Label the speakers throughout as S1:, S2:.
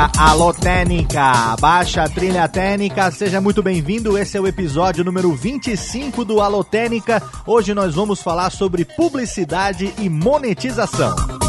S1: Técnica, alô Técnica, baixa trilha técnica, seja muito bem-vindo. Esse é o episódio número 25 do Alô Técnica. Hoje nós vamos falar sobre publicidade e monetização.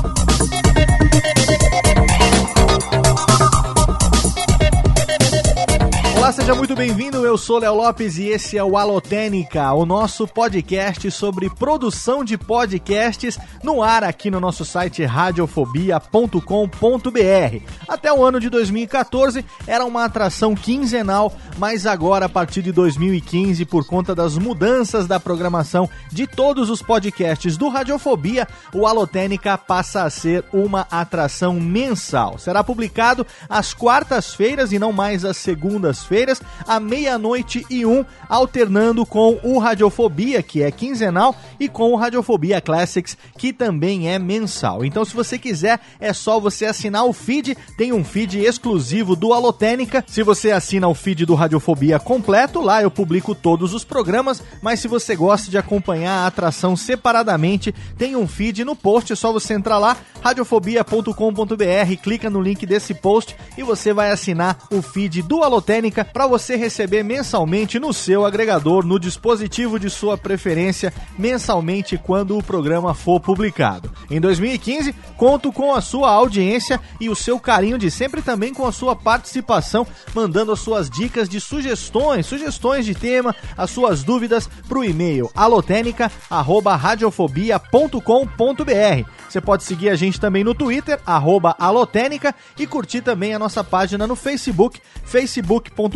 S1: Olá, seja muito bem-vindo. Eu sou Léo Lopes e esse é o Alotênica, o nosso podcast sobre produção de podcasts no ar aqui no nosso site radiofobia.com.br. Até o ano de 2014 era uma atração quinzenal, mas agora a partir de 2015, por conta das mudanças da programação de todos os podcasts do Radiofobia, o Alotênica passa a ser uma atração mensal. Será publicado às quartas-feiras e não mais às segundas-feiras quintas-feiras, à meia-noite e um, alternando com o Radiofobia, que é quinzenal, e com o Radiofobia Classics, que também é mensal. Então, se você quiser, é só você assinar o feed, tem um feed exclusivo do Alotênica. Se você assina o feed do Radiofobia completo, lá eu publico todos os programas, mas se você gosta de acompanhar a atração separadamente, tem um feed no post, é só você entrar lá, radiofobia.com.br, clica no link desse post e você vai assinar o feed do Alotênica para você receber mensalmente no seu agregador, no dispositivo de sua preferência, mensalmente quando o programa for publicado. Em 2015, conto com a sua audiência e o seu carinho de sempre também com a sua participação, mandando as suas dicas de sugestões, sugestões de tema, as suas dúvidas para o e-mail alotênica@radiofobia.com.br. Você pode seguir a gente também no Twitter, alotênica, e curtir também a nossa página no Facebook, facebook.com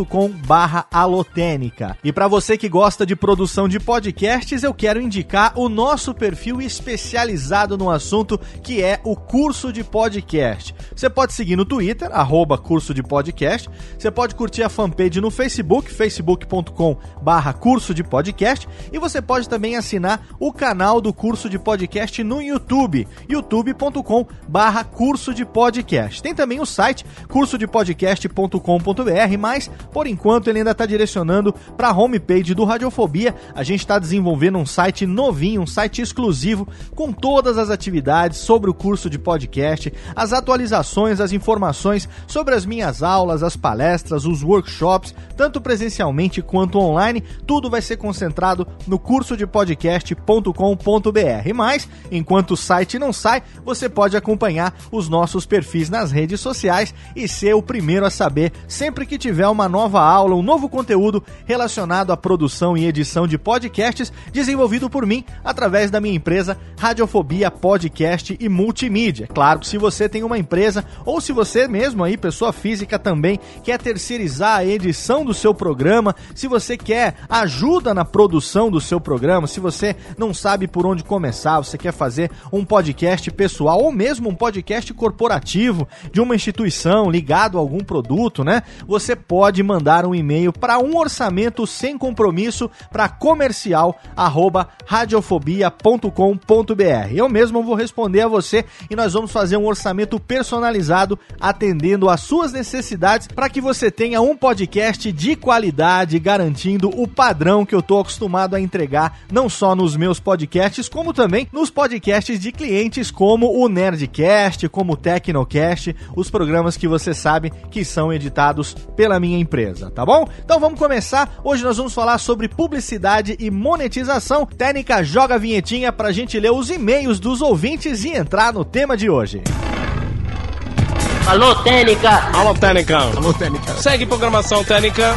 S1: alotênica. E para você que gosta de produção de podcasts, eu quero indicar o nosso perfil especializado no assunto, que é o curso de podcast. Você pode seguir no Twitter, arroba curso de podcast, você pode curtir a fanpage no Facebook, facebook.com barra curso de podcast, e você pode também assinar o canal do curso de podcast no YouTube youtube.com barra curso de podcast. Tem também o site cursodepodcast.com.br, mas por enquanto ele ainda está direcionando para a homepage do Radiofobia. A gente está desenvolvendo um site novinho, um site exclusivo com todas as atividades sobre o curso de podcast, as atualizações, as informações sobre as minhas aulas, as palestras, os workshops, tanto presencialmente quanto online. Tudo vai ser concentrado no curso de podcast.com.br. Mas, enquanto o site não sai, você pode acompanhar os nossos perfis nas redes sociais e ser o primeiro a saber sempre que tiver uma nova aula, um novo conteúdo relacionado à produção e edição de podcasts desenvolvido por mim através da minha empresa Radiofobia Podcast e Multimídia. Claro que se você tem uma empresa ou se você mesmo aí, pessoa física também, quer terceirizar a edição do seu programa, se você quer ajuda na produção do seu programa, se você não sabe por onde começar, você quer fazer um podcast pessoal ou mesmo um podcast corporativo de uma instituição ligado a algum produto, né? Você pode mandar um e-mail para um orçamento sem compromisso para comercial@radiofobia.com.br. Eu mesmo vou responder a você e nós vamos fazer um orçamento personalizado atendendo às suas necessidades para que você tenha um podcast de qualidade, garantindo o padrão que eu estou acostumado a entregar não só nos meus podcasts, como também nos podcasts de clientes como o Nerdcast, como o Tecnocast, os programas que você sabe que são editados pela minha empresa, tá bom? Então vamos começar. Hoje nós vamos falar sobre publicidade e monetização. Técnica joga a vinhetinha pra gente ler os e-mails dos ouvintes e entrar no tema de hoje.
S2: Alô, Técnica!
S3: Alô, Técnica!
S4: Alô, Técnica!
S3: Segue programação Técnica!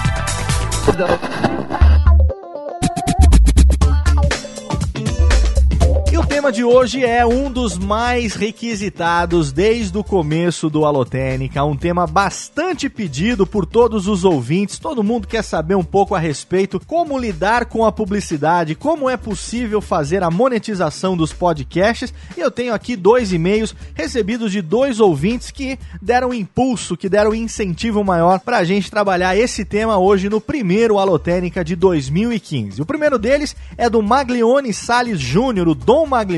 S1: Tema de hoje é um dos mais requisitados desde o começo do Alotênica, um tema bastante pedido por todos os ouvintes. Todo mundo quer saber um pouco a respeito como lidar com a publicidade, como é possível fazer a monetização dos podcasts. E eu tenho aqui dois e-mails recebidos de dois ouvintes que deram impulso, que deram incentivo maior para a gente trabalhar esse tema hoje no primeiro Alotênica de 2015. O primeiro deles é do Maglione Sales Júnior, o Dom Maglione.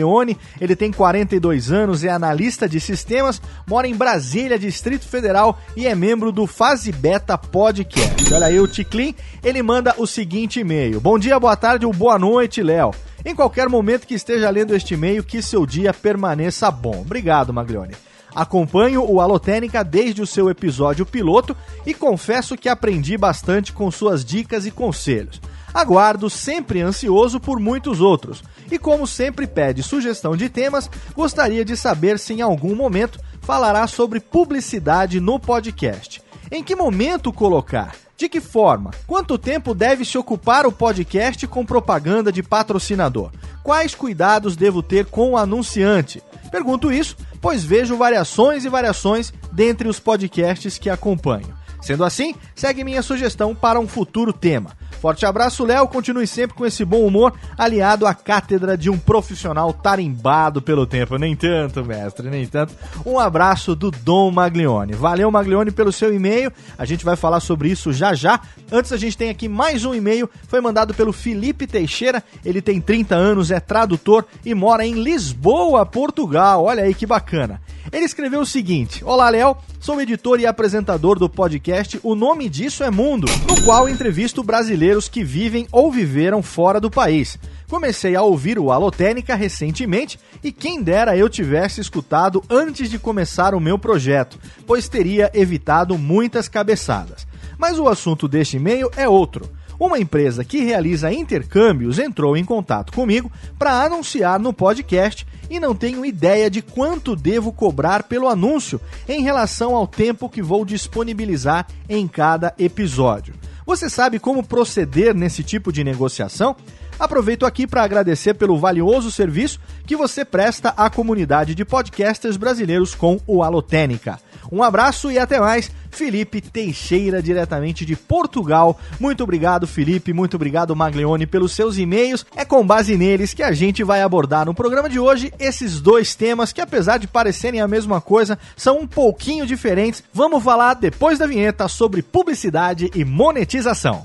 S1: Ele tem 42 anos, é analista de sistemas, mora em Brasília, Distrito Federal e é membro do Fase Beta Podcast. Olha aí o Ticlin, ele manda o seguinte e-mail: Bom dia, boa tarde ou boa noite, Léo. Em qualquer momento que esteja lendo este e-mail, que seu dia permaneça bom. Obrigado, Maglione. Acompanho o Alotênica desde o seu episódio piloto e confesso que aprendi bastante com suas dicas e conselhos. Aguardo sempre ansioso por muitos outros. E como sempre pede sugestão de temas, gostaria de saber se em algum momento falará sobre publicidade no podcast. Em que momento colocar? De que forma? Quanto tempo deve se ocupar o podcast com propaganda de patrocinador? Quais cuidados devo ter com o anunciante? Pergunto isso, pois vejo variações e variações dentre os podcasts que acompanho. Sendo assim, segue minha sugestão para um futuro tema. Forte abraço, Léo. Continue sempre com esse bom humor, aliado à cátedra de um profissional tarimbado pelo tempo. Nem tanto, mestre, nem tanto. Um abraço do Dom Maglione. Valeu, Maglione, pelo seu e-mail. A gente vai falar sobre isso já já. Antes, a gente tem aqui mais um e-mail. Foi mandado pelo Felipe Teixeira. Ele tem 30 anos, é tradutor e mora em Lisboa, Portugal. Olha aí que bacana. Ele escreveu o seguinte: Olá, Léo, sou editor e apresentador do podcast O Nome Disso é Mundo, no qual entrevisto brasileiros que vivem ou viveram fora do país. Comecei a ouvir o Alotênica recentemente e quem dera eu tivesse escutado antes de começar o meu projeto, pois teria evitado muitas cabeçadas. Mas o assunto deste e-mail é outro. Uma empresa que realiza intercâmbios entrou em contato comigo para anunciar no podcast e não tenho ideia de quanto devo cobrar pelo anúncio em relação ao tempo que vou disponibilizar em cada episódio. Você sabe como proceder nesse tipo de negociação? Aproveito aqui para agradecer pelo valioso serviço que você presta à comunidade de podcasters brasileiros com o Alotênica. Um abraço e até mais. Felipe Teixeira, diretamente de Portugal. Muito obrigado, Felipe. Muito obrigado, Maglione, pelos seus e-mails. É com base neles que a gente vai abordar no programa de hoje esses dois temas que, apesar de parecerem a mesma coisa, são um pouquinho diferentes. Vamos falar depois da vinheta sobre publicidade e monetização.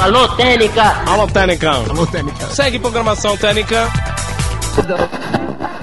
S2: Alô, Técnica!
S3: Alô, Técnica. Alô, Técnica. Segue programação Técnica.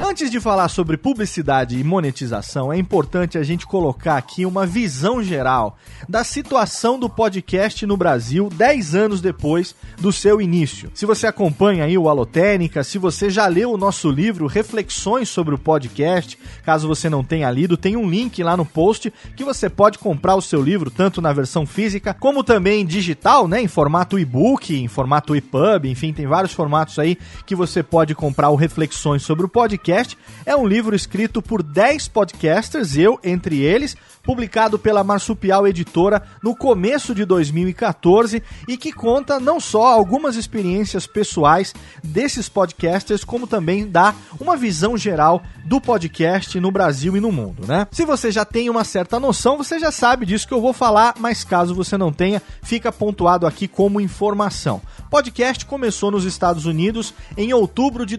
S1: Antes de falar sobre publicidade e monetização, é importante a gente colocar aqui uma visão geral da situação do podcast no Brasil 10 anos depois do seu início. Se você acompanha aí o Alotênica, se você já leu o nosso livro Reflexões sobre o Podcast, caso você não tenha lido, tem um link lá no post que você pode comprar o seu livro tanto na versão física como também digital, né, em formato e-book, em formato EPUB, enfim, tem vários formatos aí que você pode comprar o Reflexões sobre o Podcast é um livro escrito por 10 podcasters, eu entre eles, publicado pela Marsupial Editora no começo de 2014 e que conta não só algumas experiências pessoais desses podcasters, como também dá uma visão geral do podcast no Brasil e no mundo, né? Se você já tem uma certa noção, você já sabe disso que eu vou falar, mas caso você não tenha, fica pontuado aqui como informação. O podcast começou nos Estados Unidos em outubro de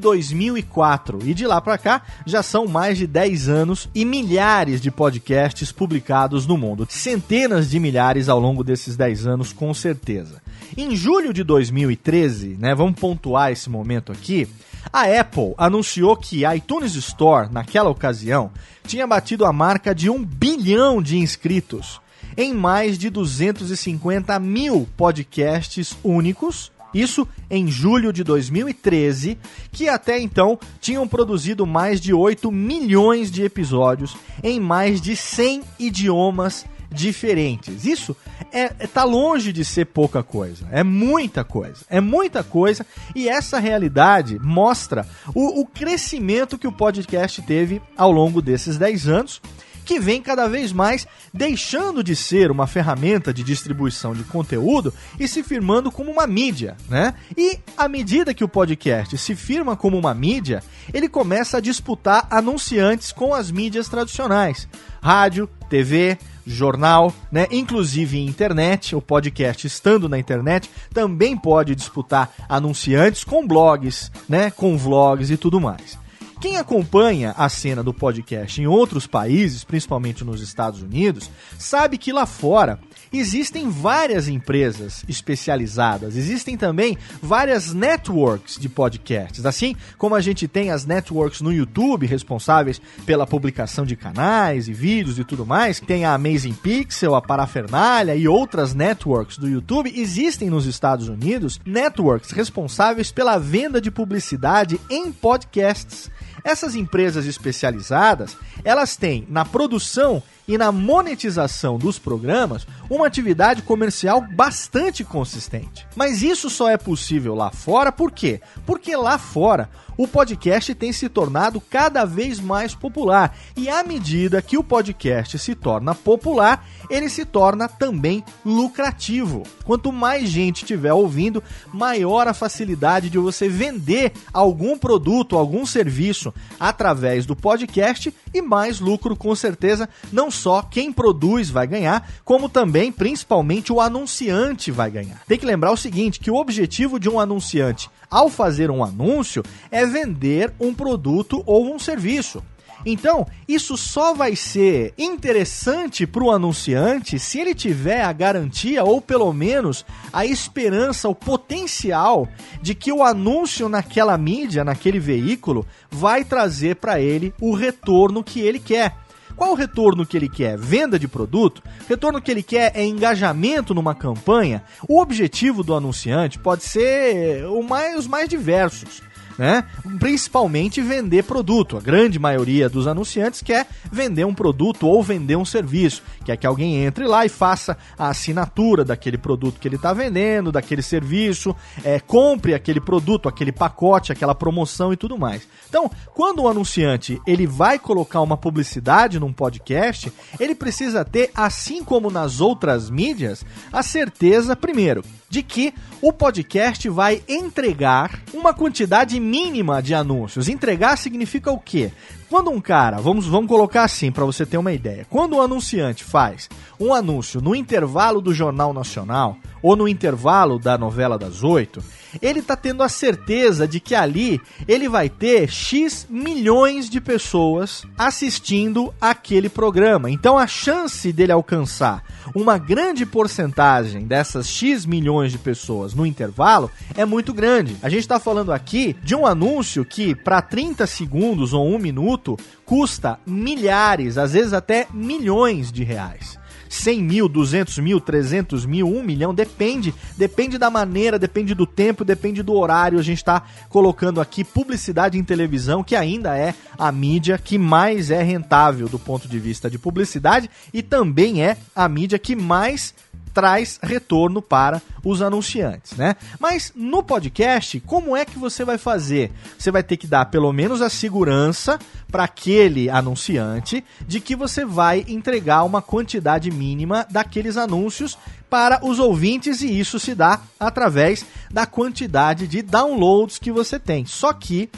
S1: 2004 e de lá para cá já são mais de 10 anos e milhares de podcasts publicados no mundo. Centenas de milhares ao longo desses 10 anos, com certeza. Em julho de 2013, né, vamos pontuar esse momento aqui, a Apple anunciou que a iTunes Store, naquela ocasião, tinha batido a marca de um bilhão de inscritos em mais de 250 mil podcasts únicos isso em julho de 2013, que até então tinham produzido mais de 8 milhões de episódios em mais de 100 idiomas diferentes. Isso é, é, tá longe de ser pouca coisa. É muita coisa. É muita coisa. E essa realidade mostra o, o crescimento que o podcast teve ao longo desses 10 anos que vem cada vez mais deixando de ser uma ferramenta de distribuição de conteúdo e se firmando como uma mídia, né? E à medida que o podcast se firma como uma mídia, ele começa a disputar anunciantes com as mídias tradicionais. Rádio, TV, jornal, né? Inclusive internet, o podcast estando na internet também pode disputar anunciantes com blogs, né? Com vlogs e tudo mais. Quem acompanha a cena do podcast em outros países, principalmente nos Estados Unidos, sabe que lá fora existem várias empresas especializadas, existem também várias networks de podcasts, assim como a gente tem as networks no YouTube responsáveis pela publicação de canais e vídeos e tudo mais, tem a Amazing Pixel, a Parafernália e outras networks do YouTube, existem nos Estados Unidos networks responsáveis pela venda de publicidade em podcasts. Essas empresas especializadas, elas têm na produção e na monetização dos programas uma atividade comercial bastante consistente. Mas isso só é possível lá fora por quê? Porque lá fora o podcast tem se tornado cada vez mais popular. E à medida que o podcast se torna popular, ele se torna também lucrativo. Quanto mais gente estiver ouvindo, maior a facilidade de você vender algum produto, algum serviço através do podcast e mais lucro com certeza, não só quem produz vai ganhar, como também, principalmente, o anunciante vai ganhar. Tem que lembrar o seguinte, que o objetivo de um anunciante ao fazer um anúncio é vender um produto ou um serviço. Então, isso só vai ser interessante para o anunciante se ele tiver a garantia ou pelo menos a esperança, o potencial de que o anúncio naquela mídia, naquele veículo, vai trazer para ele o retorno que ele quer. Qual o retorno que ele quer? Venda de produto? Retorno que ele quer é engajamento numa campanha? O objetivo do anunciante pode ser o mais, os mais diversos né? Principalmente vender produto. A grande maioria dos anunciantes quer vender um produto ou vender um serviço. Quer que alguém entre lá e faça a assinatura daquele produto que ele está vendendo, daquele serviço, é, compre aquele produto, aquele pacote, aquela promoção e tudo mais. Então, quando o anunciante ele vai colocar uma publicidade num podcast, ele precisa ter, assim como nas outras mídias, a certeza, primeiro, de que o podcast vai entregar uma quantidade mínima de anúncios. Entregar significa o quê? Quando um cara, vamos, vamos colocar assim para você ter uma ideia. Quando o um anunciante faz um anúncio no intervalo do Jornal Nacional ou no intervalo da novela das oito, ele está tendo a certeza de que ali ele vai ter X milhões de pessoas assistindo aquele programa. Então a chance dele alcançar uma grande porcentagem dessas X milhões de pessoas no intervalo é muito grande. A gente está falando aqui de um anúncio que, para 30 segundos ou um minuto, custa milhares, às vezes até milhões de reais. 100 mil, 200 mil, 300 mil, 1 milhão, depende, depende da maneira, depende do tempo, depende do horário. A gente está colocando aqui publicidade em televisão, que ainda é a mídia que mais é rentável do ponto de vista de publicidade e também é a mídia que mais traz retorno para os anunciantes, né? Mas no podcast, como é que você vai fazer? Você vai ter que dar pelo menos a segurança para aquele anunciante de que você vai entregar uma quantidade mínima daqueles anúncios para os ouvintes e isso se dá através da quantidade de downloads que você tem. Só que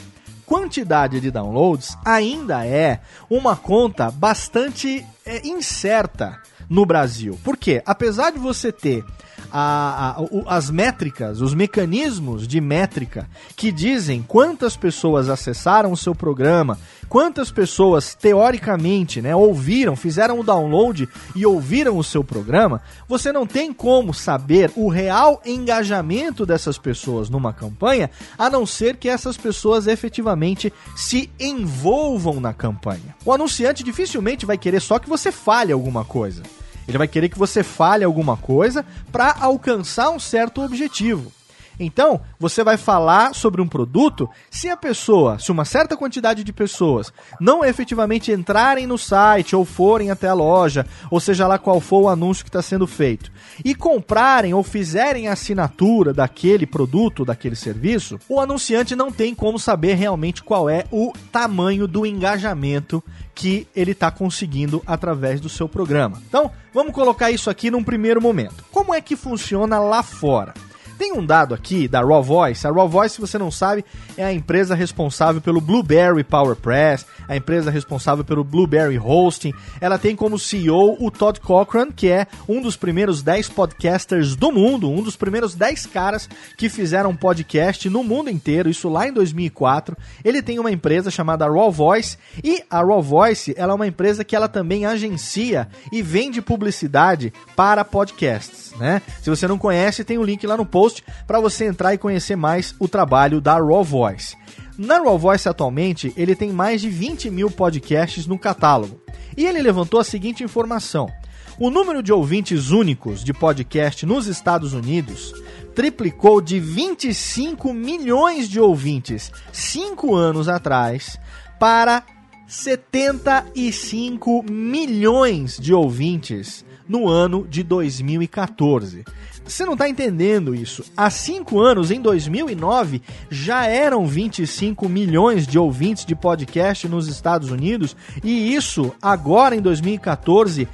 S1: quantidade de downloads ainda é uma conta bastante é, incerta no Brasil. Por quê? Apesar de você ter a, a, as métricas, os mecanismos de métrica que dizem quantas pessoas acessaram o seu programa, quantas pessoas teoricamente, né, ouviram, fizeram o download e ouviram o seu programa, você não tem como saber o real engajamento dessas pessoas numa campanha, a não ser que essas pessoas efetivamente se envolvam na campanha. O anunciante dificilmente vai querer só que você fale alguma coisa. Ele vai querer que você fale alguma coisa para alcançar um certo objetivo. Então, você vai falar sobre um produto se a pessoa, se uma certa quantidade de pessoas não efetivamente entrarem no site ou forem até a loja, ou seja lá qual for o anúncio que está sendo feito, e comprarem ou fizerem a assinatura daquele produto, daquele serviço, o anunciante não tem como saber realmente qual é o tamanho do engajamento que ele está conseguindo através do seu programa. Então, vamos colocar isso aqui num primeiro momento. Como é que funciona lá fora? Tem um dado aqui da Raw Voice. A Raw Voice, se você não sabe, é a empresa responsável pelo Blueberry PowerPress, a empresa responsável pelo Blueberry Hosting. Ela tem como CEO o Todd Cochran, que é um dos primeiros 10 podcasters do mundo, um dos primeiros 10 caras que fizeram podcast no mundo inteiro, isso lá em 2004. Ele tem uma empresa chamada Raw Voice e a Raw Voice, ela é uma empresa que ela também agencia e vende publicidade para podcasts, né? Se você não conhece, tem o um link lá no post post para você entrar e conhecer mais o trabalho da Raw Voice. Na Raw Voice atualmente, ele tem mais de 20 mil podcasts no catálogo. E ele levantou a seguinte informação: o número de ouvintes únicos de podcast nos Estados Unidos triplicou de 25 milhões de ouvintes cinco anos atrás para 75 milhões de ouvintes no ano de 2014. Você não está entendendo isso. Há cinco anos, em 2009, já eram 25 milhões de ouvintes de podcast nos Estados Unidos e isso, agora em 2014,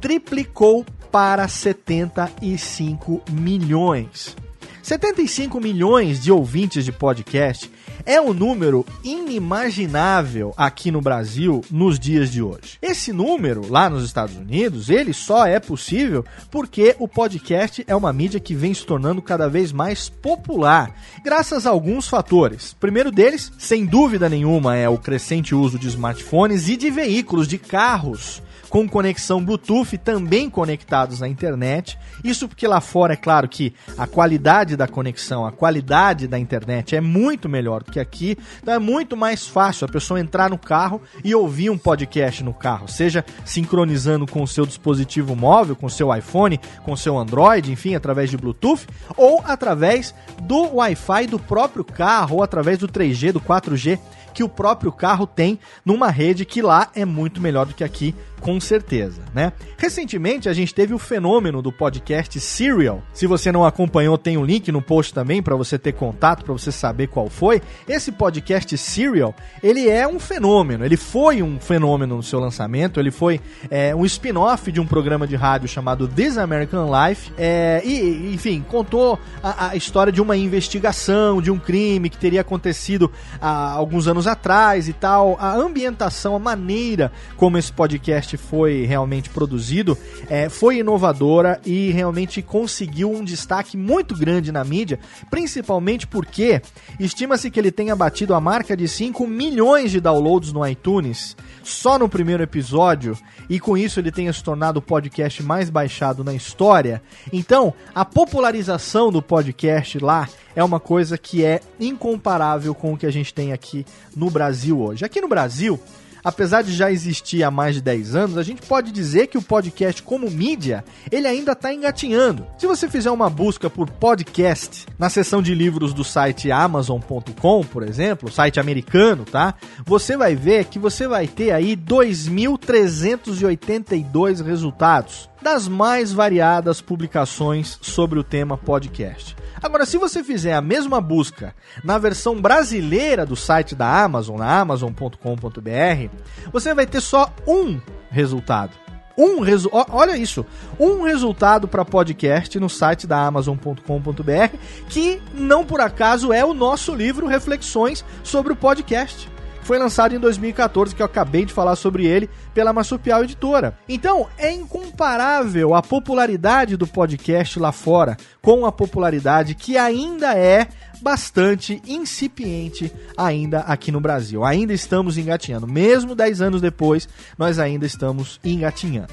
S1: triplicou para 75 milhões. 75 milhões de ouvintes de podcast é um número inimaginável aqui no Brasil nos dias de hoje. Esse número lá nos Estados Unidos, ele só é possível porque o podcast é uma mídia que vem se tornando cada vez mais popular, graças a alguns fatores. O primeiro deles, sem dúvida nenhuma, é o crescente uso de smartphones e de veículos, de carros com conexão Bluetooth também conectados na internet. Isso porque lá fora é claro que a qualidade da conexão, a qualidade da internet é muito melhor do que aqui. Então é muito mais fácil a pessoa entrar no carro e ouvir um podcast no carro, seja sincronizando com o seu dispositivo móvel, com o seu iPhone, com o seu Android, enfim, através de Bluetooth, ou através do Wi-Fi do próprio carro, ou através do 3G, do 4G que o próprio carro tem numa rede que lá é muito melhor do que aqui com certeza, né? Recentemente a gente teve o fenômeno do podcast Serial. Se você não acompanhou, tem um link no post também para você ter contato, para você saber qual foi. Esse podcast Serial, ele é um fenômeno. Ele foi um fenômeno no seu lançamento. Ele foi é, um spin-off de um programa de rádio chamado This American Life. É, e, enfim, contou a, a, história de uma investigação, de um crime que teria acontecido há alguns anos atrás e tal. A ambientação, a maneira como esse podcast foi realmente produzido, é, foi inovadora e realmente conseguiu um destaque muito grande na mídia, principalmente porque estima-se que ele tenha batido a marca de 5 milhões de downloads no iTunes só no primeiro episódio, e com isso ele tenha se tornado o podcast mais baixado na história. Então, a popularização do podcast lá é uma coisa que é incomparável com o que a gente tem aqui no Brasil hoje. Aqui no Brasil, apesar de já existir há mais de 10 anos, a gente pode dizer que o podcast como mídia, ele ainda está engatinhando. Se você fizer uma busca por podcast na seção de livros do site amazon.com, por exemplo, site americano, tá? Você vai ver que você vai ter aí 2.382 resultados das mais variadas publicações sobre o tema podcast. Agora, se você fizer a mesma busca na versão brasileira do site da Amazon, na amazon.com.br, você vai ter só um resultado. Um resu olha isso, um resultado para podcast no site da Amazon.com.br, que não por acaso é o nosso livro Reflexões sobre o podcast foi lançado em 2014, que eu acabei de falar sobre ele, pela Marsupial Editora. Então, é incomparável a popularidade do podcast lá fora com a popularidade que ainda é bastante incipiente ainda aqui no Brasil. Ainda estamos engatinhando. Mesmo 10 anos depois, nós ainda estamos engatinhando.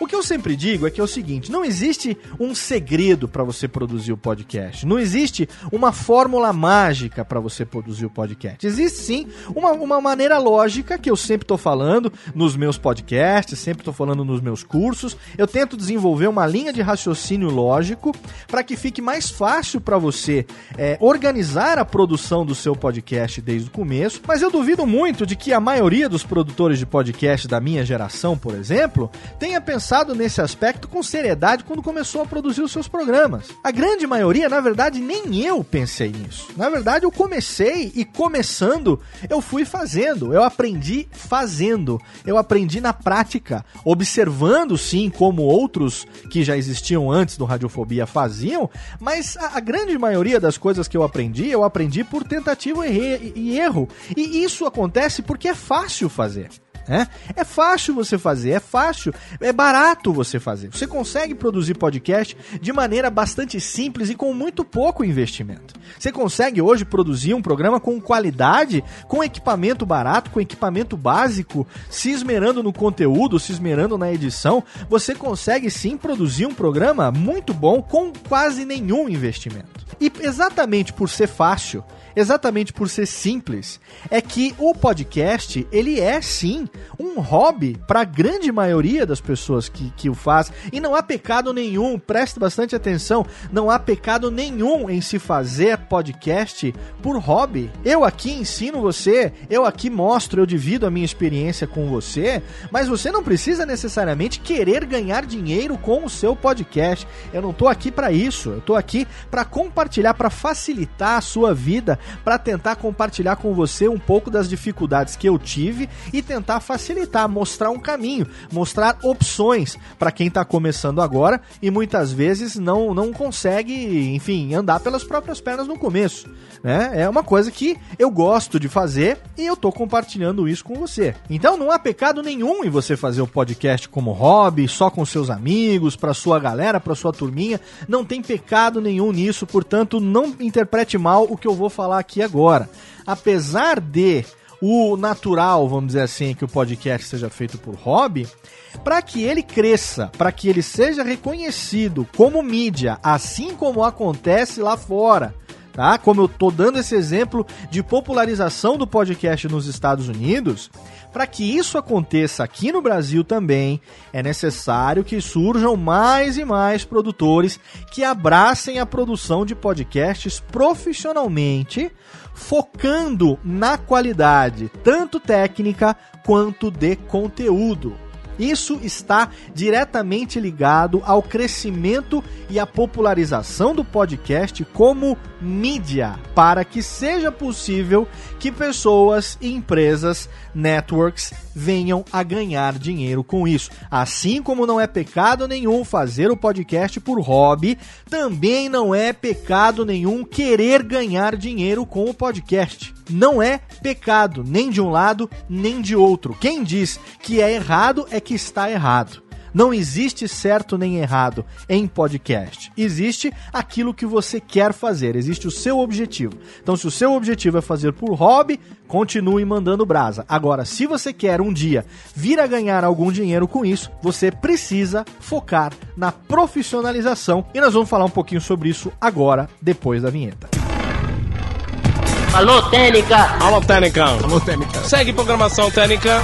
S1: O que eu sempre digo é que é o seguinte: não existe um segredo para você produzir o podcast. Não existe uma fórmula mágica para você produzir o podcast. Existe sim uma, uma maneira lógica que eu sempre estou falando nos meus podcasts, sempre estou falando nos meus cursos. Eu tento desenvolver uma linha de raciocínio lógico para que fique mais fácil para você é, organizar a produção do seu podcast desde o começo. Mas eu duvido muito de que a maioria dos produtores de podcast da minha geração, por exemplo, tenha pensado nesse aspecto com seriedade quando começou a produzir os seus programas. A grande maioria, na verdade, nem eu pensei nisso. Na verdade, eu comecei e começando, eu fui fazendo. Eu aprendi fazendo. Eu aprendi na prática, observando sim como outros que já existiam antes do Radiofobia faziam, mas a, a grande maioria das coisas que eu aprendi, eu aprendi por tentativa e erro. E isso acontece porque é fácil fazer. É, é fácil você fazer, é fácil, é barato você fazer. Você consegue produzir podcast de maneira bastante simples e com muito pouco investimento. Você consegue hoje produzir um programa com qualidade, com equipamento barato, com equipamento básico, se esmerando no conteúdo, se esmerando na edição. Você consegue sim produzir um programa muito bom com quase nenhum investimento. E exatamente por ser fácil, exatamente por ser simples, é que o podcast, ele é sim um hobby para a grande maioria das pessoas que, que o faz. E não há pecado nenhum, preste bastante atenção, não há pecado nenhum em se fazer podcast por hobby. Eu aqui ensino você, eu aqui mostro, eu divido a minha experiência com você, mas você não precisa necessariamente querer ganhar dinheiro com o seu podcast. Eu não tô aqui para isso, eu tô aqui para compartilhar, para facilitar a sua vida, para tentar compartilhar com você um pouco das dificuldades que eu tive e tentar facilitar, mostrar um caminho, mostrar opções para quem está começando agora e muitas vezes não, não consegue, enfim, andar pelas próprias pernas no começo. Né? É uma coisa que eu gosto de fazer e eu tô compartilhando isso com você. Então não há pecado nenhum em você fazer o podcast como hobby, só com seus amigos, para sua galera, para sua turminha. Não tem pecado nenhum nisso, portanto, não interprete mal o que eu vou falar aqui agora. Apesar de o natural, vamos dizer assim, que o podcast seja feito por hobby, para que ele cresça, para que ele seja reconhecido como mídia, assim como acontece lá fora. Tá? Como eu tô dando esse exemplo de popularização do podcast nos Estados Unidos, para que isso aconteça aqui no Brasil também, é necessário que surjam mais e mais produtores que abracem a produção de podcasts profissionalmente, focando na qualidade, tanto técnica quanto de conteúdo. Isso está diretamente ligado ao crescimento e à popularização do podcast como mídia, para que seja possível que pessoas, empresas, networks venham a ganhar dinheiro com isso. Assim como não é pecado nenhum fazer o podcast por hobby, também não é pecado nenhum querer ganhar dinheiro com o podcast não é pecado, nem de um lado, nem de outro. Quem diz que é errado é que está errado. Não existe certo nem errado em podcast. Existe aquilo que você quer fazer, existe o seu objetivo. Então, se o seu objetivo é fazer por hobby, continue mandando brasa. Agora, se você quer um dia vir a ganhar algum dinheiro com isso, você precisa focar na profissionalização. E nós vamos falar um pouquinho sobre isso agora, depois da vinheta.
S3: Alô, Técnica! Alô, Técnica! Alô, Técnica! Segue programação Técnica!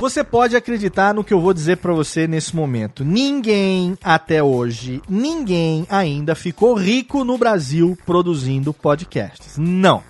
S1: Você pode acreditar no que eu vou dizer para você nesse momento. Ninguém até hoje, ninguém ainda ficou rico no Brasil produzindo podcasts. Não.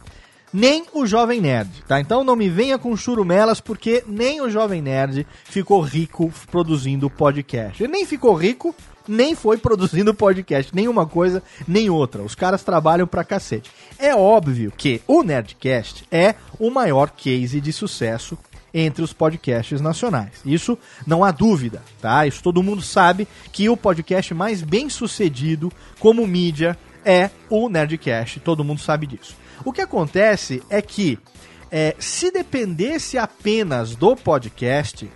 S1: Nem o Jovem Nerd, tá? Então não me venha com churumelas, porque nem o Jovem Nerd ficou rico produzindo podcast. Ele nem ficou rico nem foi produzindo podcast, nenhuma coisa, nem outra. Os caras trabalham pra cacete. É óbvio que o Nerdcast é o maior case de sucesso entre os podcasts nacionais. Isso não há dúvida, tá? Isso todo mundo sabe que o podcast mais bem sucedido como mídia é o Nerdcast, todo mundo sabe disso. O que acontece é que é, se dependesse apenas do podcast,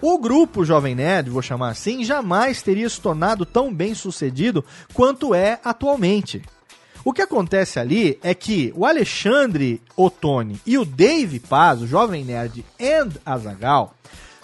S1: o grupo Jovem Nerd, vou chamar assim, jamais teria se tornado tão bem sucedido quanto é atualmente. O que acontece ali é que o Alexandre Ottoni e o Dave Paz, o Jovem Nerd and Azagal,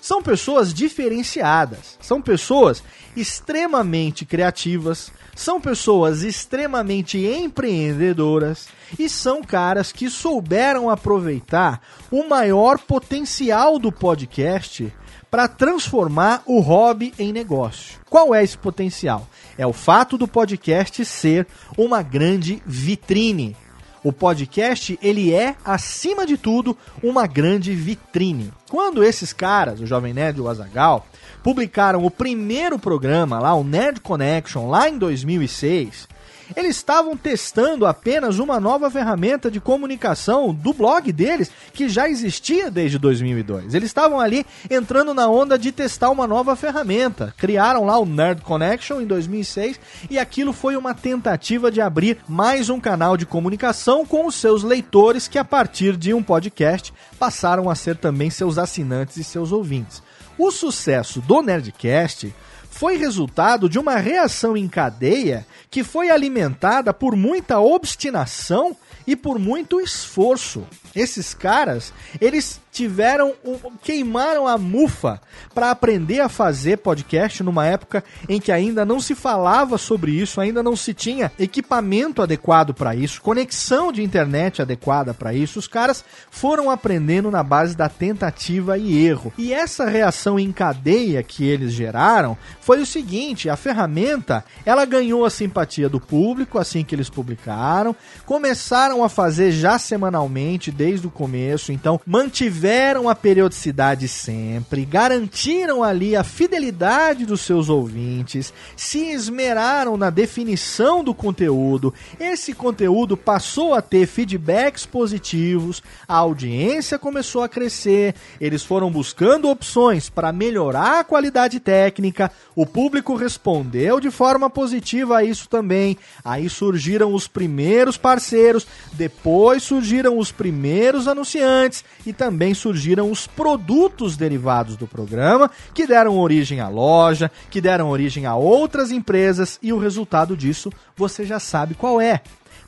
S1: São pessoas diferenciadas, são pessoas extremamente criativas, são pessoas extremamente empreendedoras e são caras que souberam aproveitar o maior potencial do podcast para transformar o hobby em negócio. Qual é esse potencial? É o fato do podcast ser uma grande vitrine. O podcast, ele é, acima de tudo, uma grande vitrine. Quando esses caras, o Jovem Nerd e o Azagal, publicaram o primeiro programa lá, o Nerd Connection, lá em 2006, eles estavam testando apenas uma nova ferramenta de comunicação do blog deles, que já existia desde 2002. Eles estavam ali entrando na onda de testar uma nova ferramenta. Criaram lá o Nerd Connection em 2006 e aquilo foi uma tentativa de abrir mais um canal de comunicação com os seus leitores, que a partir de um podcast passaram a ser também seus assinantes e seus ouvintes. O sucesso do Nerdcast foi resultado de uma reação em cadeia que foi alimentada por muita obstinação e por muito esforço. Esses caras, eles tiveram queimaram a mufa para aprender a fazer podcast numa época em que ainda não se falava sobre isso, ainda não se tinha equipamento adequado para isso, conexão de internet adequada para isso. Os caras foram aprendendo na base da tentativa e erro. E essa reação em cadeia que eles geraram foi o seguinte, a ferramenta, ela ganhou a simpatia do público assim que eles publicaram, começaram a fazer já semanalmente desde o começo, então mantiveram a periodicidade sempre, garantiram ali a fidelidade dos seus ouvintes, se esmeraram na definição do conteúdo. Esse conteúdo passou a ter feedbacks positivos, a audiência começou a crescer, eles foram buscando opções para melhorar a qualidade técnica, o público respondeu de forma positiva a isso também. Aí surgiram os primeiros parceiros, depois surgiram os primeiros anunciantes e também surgiram os produtos derivados do programa, que deram origem à loja, que deram origem a outras empresas, e o resultado disso você já sabe qual é.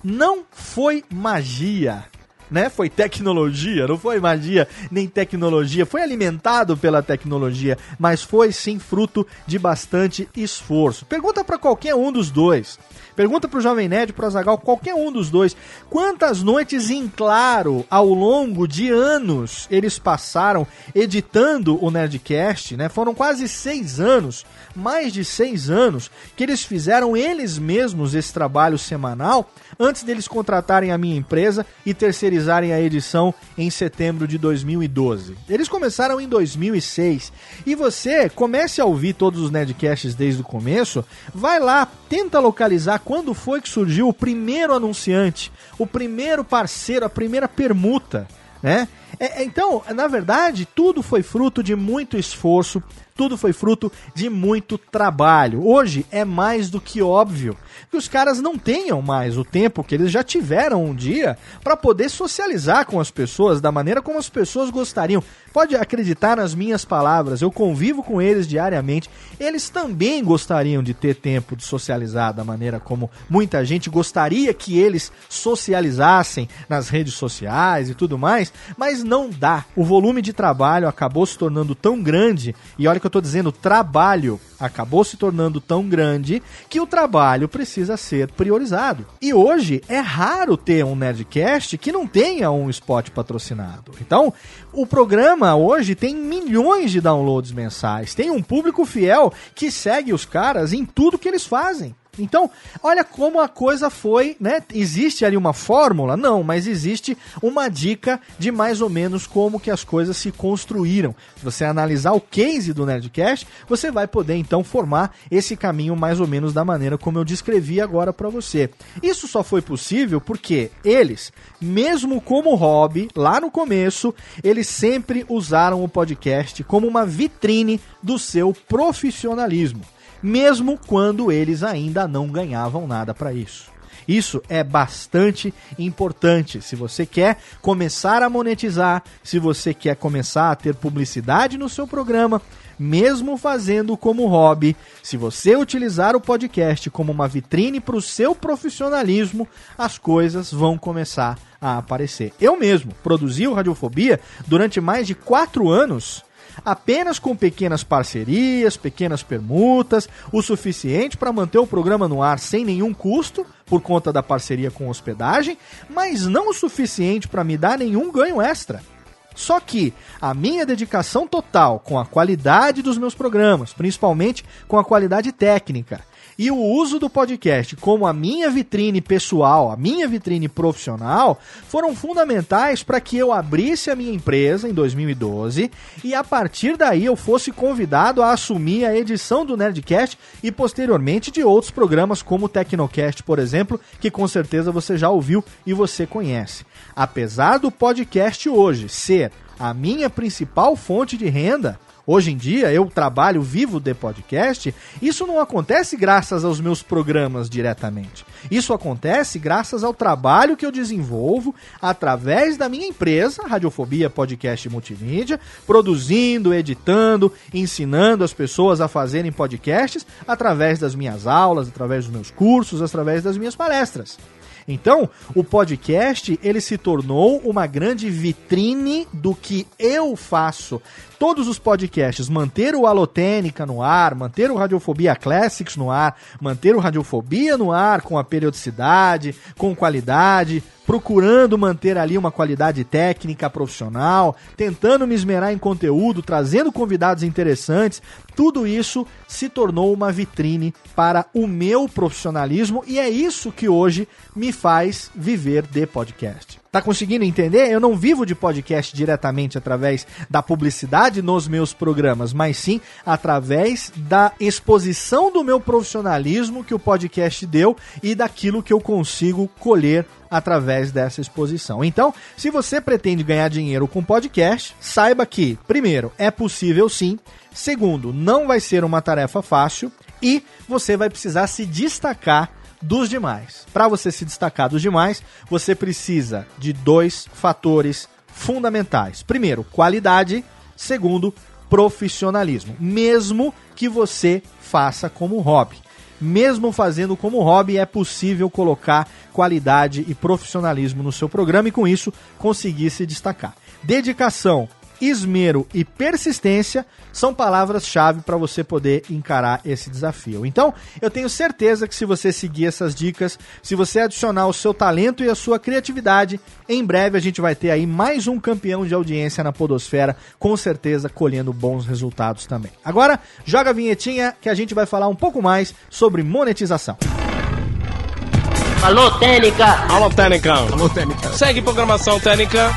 S1: Não foi magia. Né? Foi tecnologia, não foi magia nem tecnologia, foi alimentado pela tecnologia, mas foi sim fruto de bastante esforço. Pergunta para qualquer um dos dois. Pergunta pro Jovem Nerd, pro Azagal, qualquer um dos dois, quantas noites em claro ao longo de anos eles passaram editando o Nerdcast, né? Foram quase seis anos, mais de seis anos, que eles fizeram eles mesmos esse trabalho semanal antes deles contratarem a minha empresa e terceirizarem a edição em setembro de 2012. Eles começaram em 2006 e você comece a ouvir todos os Nerdcasts desde o começo, vai lá, tenta localizar quando foi que surgiu o primeiro anunciante, o primeiro parceiro, a primeira permuta, né? É, é, então, na verdade, tudo foi fruto de muito esforço, tudo foi fruto de muito trabalho. Hoje é mais do que óbvio que os caras não tenham mais o tempo que eles já tiveram um dia para poder socializar com as pessoas da maneira como as pessoas gostariam. Pode acreditar nas minhas palavras, eu convivo com eles diariamente. Eles também gostariam de ter tempo de socializar da maneira como muita gente gostaria que eles socializassem nas redes sociais e tudo mais, mas não dá. O volume de trabalho acabou se tornando tão grande, e olha que eu estou dizendo trabalho, acabou se tornando tão grande que o trabalho precisa ser priorizado. E hoje é raro ter um Nerdcast que não tenha um spot patrocinado. Então, o programa hoje tem milhões de downloads mensais, tem um público fiel que segue os caras em tudo que eles fazem. Então, olha como a coisa foi, né? Existe ali uma fórmula? Não, mas existe uma dica de mais ou menos como que as coisas se construíram. Se você analisar o case do Nerdcast, você vai poder então formar esse caminho mais ou menos da maneira como eu descrevi agora para você. Isso só foi possível porque eles, mesmo como hobby, lá no começo, eles sempre usaram o podcast como uma vitrine do seu profissionalismo mesmo quando eles ainda não ganhavam nada para isso. Isso é bastante importante. Se você quer começar a monetizar, se você quer começar a ter publicidade no seu programa, mesmo fazendo como hobby, se você utilizar o podcast como uma vitrine para o seu profissionalismo, as coisas vão começar a aparecer. Eu mesmo produzi o Radiofobia durante mais de quatro anos apenas com pequenas parcerias, pequenas permutas, o suficiente para manter o programa no ar sem nenhum custo, por conta da parceria com hospedagem, mas não o suficiente para me dar nenhum ganho extra. Só que a minha dedicação total com a qualidade dos meus programas, principalmente com a qualidade técnica, e o uso do podcast como a minha vitrine pessoal, a minha vitrine profissional, foram fundamentais para que eu abrisse a minha empresa em 2012 e a partir daí eu fosse convidado a assumir a edição do Nerdcast e posteriormente de outros programas como o Tecnocast, por exemplo, que com certeza você já ouviu e você conhece. Apesar do podcast hoje ser a minha principal fonte de renda, hoje em dia eu trabalho vivo de podcast, isso não acontece graças aos meus programas diretamente. Isso acontece graças ao trabalho que eu desenvolvo através da minha empresa, Radiofobia Podcast Multimídia, produzindo, editando, ensinando as pessoas a fazerem podcasts através das minhas aulas, através dos meus cursos, através das minhas palestras. Então, o podcast ele se tornou uma grande vitrine do que eu faço. Todos os podcasts, manter o Alotênica no ar, manter o Radiofobia Classics no ar, manter o Radiofobia no ar com a periodicidade, com qualidade, procurando manter ali uma qualidade técnica profissional, tentando me esmerar em conteúdo, trazendo convidados interessantes, tudo isso se tornou uma vitrine para o meu profissionalismo e é isso que hoje me faz viver de podcast. Tá conseguindo entender? Eu não vivo de podcast diretamente através da publicidade nos meus programas, mas sim através da exposição do meu profissionalismo que o podcast deu e daquilo que eu consigo colher através dessa exposição. Então, se você pretende ganhar dinheiro com podcast, saiba que, primeiro, é possível sim. Segundo, não vai ser uma tarefa fácil e você vai precisar se destacar dos demais. Para você se destacar dos demais, você precisa de dois fatores fundamentais. Primeiro, qualidade. Segundo, profissionalismo. Mesmo que você faça como hobby. Mesmo fazendo como hobby, é possível colocar qualidade e profissionalismo no seu programa e com isso conseguir se destacar. Dedicação esmero e persistência são palavras-chave para você poder encarar esse desafio. Então, eu tenho certeza que se você seguir essas dicas, se você adicionar o seu talento e a sua criatividade, em breve a gente vai ter aí mais um campeão de audiência na Podosfera, com certeza colhendo bons resultados também. Agora, joga a vinhetinha que a gente vai falar um pouco mais sobre monetização.
S3: Alô, Técnica! Alô, Técnica! Alô, Técnica! Segue programação Técnica!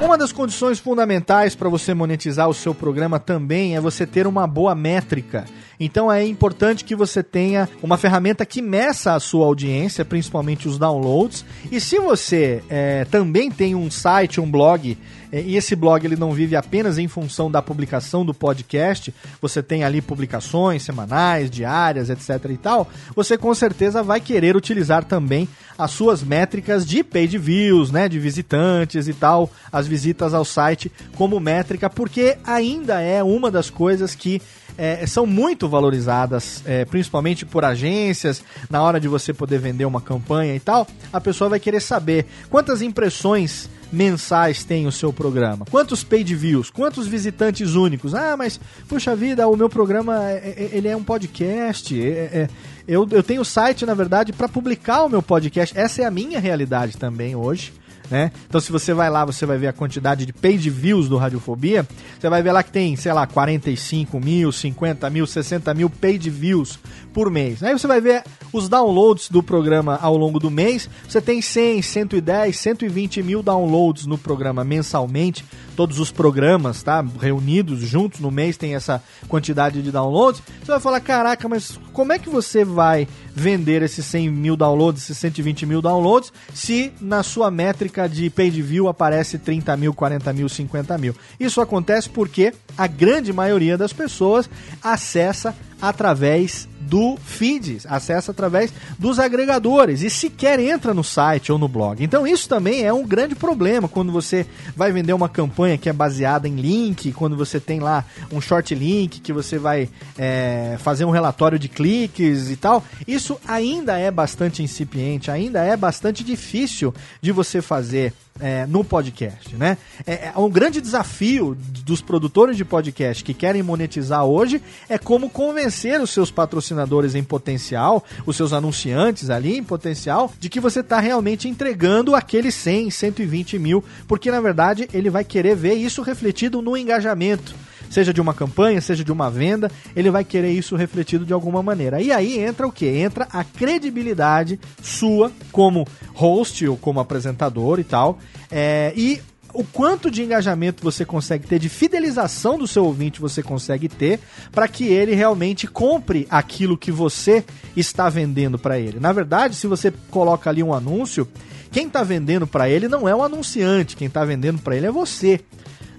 S1: Uma das condições fundamentais para você monetizar o seu programa também é você ter uma boa métrica. Então é importante que você tenha uma ferramenta que meça a sua audiência, principalmente os downloads. E se você é, também tem um site, um blog é, e esse blog ele não vive apenas em função da publicação do podcast, você tem ali publicações semanais, diárias, etc e tal, você com certeza vai querer utilizar também as suas métricas de page views, né, de visitantes e tal, as visitas ao site como métrica, porque ainda é uma das coisas que é, são muito valorizadas, é, principalmente por agências, na hora de você poder vender uma campanha e tal, a pessoa vai querer saber quantas impressões mensais tem o seu programa? Quantos paid views? Quantos visitantes únicos? Ah, mas, puxa vida, o meu programa é, é, ele é um podcast. É, é, eu, eu tenho site, na verdade, para publicar o meu podcast. Essa é a minha realidade também hoje né? Então se você vai lá, você vai ver a quantidade de page views do Radiofobia, você vai ver lá que tem, sei lá, 45 mil, 50 mil, 60 mil page views por mês. Aí você vai ver os downloads do programa ao longo do mês, você tem 100, 110, 120 mil downloads no programa mensalmente, todos os programas, tá? Reunidos juntos no mês tem essa quantidade de downloads. Você vai falar, caraca, mas como é que você vai vender esses 100 mil downloads, esses 120 mil downloads, se na sua métrica de page view aparece 30 mil, 40 mil, 50 mil? Isso acontece porque a grande maioria das pessoas acessa através do feed, acessa através dos agregadores e sequer entra no site ou no blog. Então isso também é um grande problema quando você vai vender uma campanha que é baseada em link, quando você tem lá um short link que você vai é, fazer um relatório de cliques e tal. Isso ainda é bastante incipiente, ainda é bastante difícil de você fazer é, no podcast, né? É, é, um grande desafio dos produtores de podcast que querem monetizar hoje é como convencer os seus patrocinadores em potencial, os seus anunciantes ali em potencial, de que você está realmente entregando aqueles 100, 120 mil, porque na verdade ele vai querer ver isso refletido no engajamento seja de uma campanha, seja de uma venda, ele vai querer isso refletido de alguma maneira. E aí entra o que? Entra a credibilidade sua como host ou como apresentador e tal. É, e o quanto de engajamento você consegue ter, de fidelização do seu ouvinte você consegue ter, para que ele realmente compre aquilo que você está vendendo para ele. Na verdade, se você coloca ali um anúncio, quem está vendendo para ele não é o anunciante, quem está vendendo para ele é você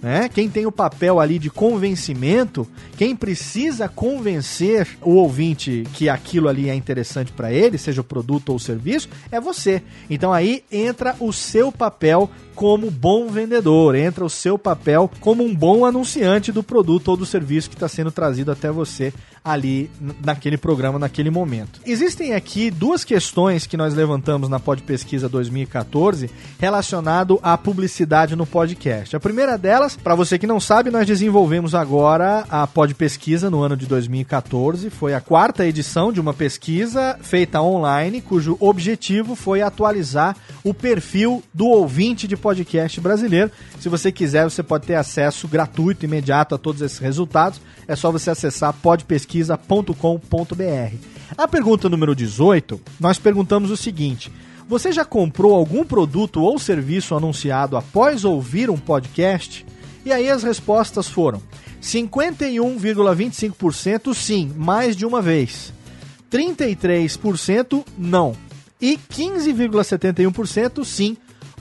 S1: né? Quem tem o papel ali de convencimento, quem precisa convencer o ouvinte que aquilo ali é interessante para ele, seja o produto ou o serviço, é você. Então aí entra o seu papel como bom vendedor, entra o seu papel como um bom anunciante do produto ou do serviço que está sendo trazido até você ali naquele programa, naquele momento. Existem aqui duas questões que nós levantamos na Pod Pesquisa 2014 relacionado à publicidade no podcast. A primeira delas, para você que não sabe, nós desenvolvemos agora a Pod Pesquisa no ano de 2014. Foi a quarta edição de uma pesquisa feita online, cujo objetivo foi atualizar o perfil do ouvinte de podcast brasileiro. Se você quiser, você pode ter acesso gratuito, imediato a todos esses resultados. É só você acessar podpesquisa.com.br. A pergunta número 18, nós perguntamos o seguinte: você já comprou algum produto ou serviço anunciado após ouvir um podcast? E aí as respostas foram: 51,25% sim, mais de uma vez. 33% não. E 15,71% sim,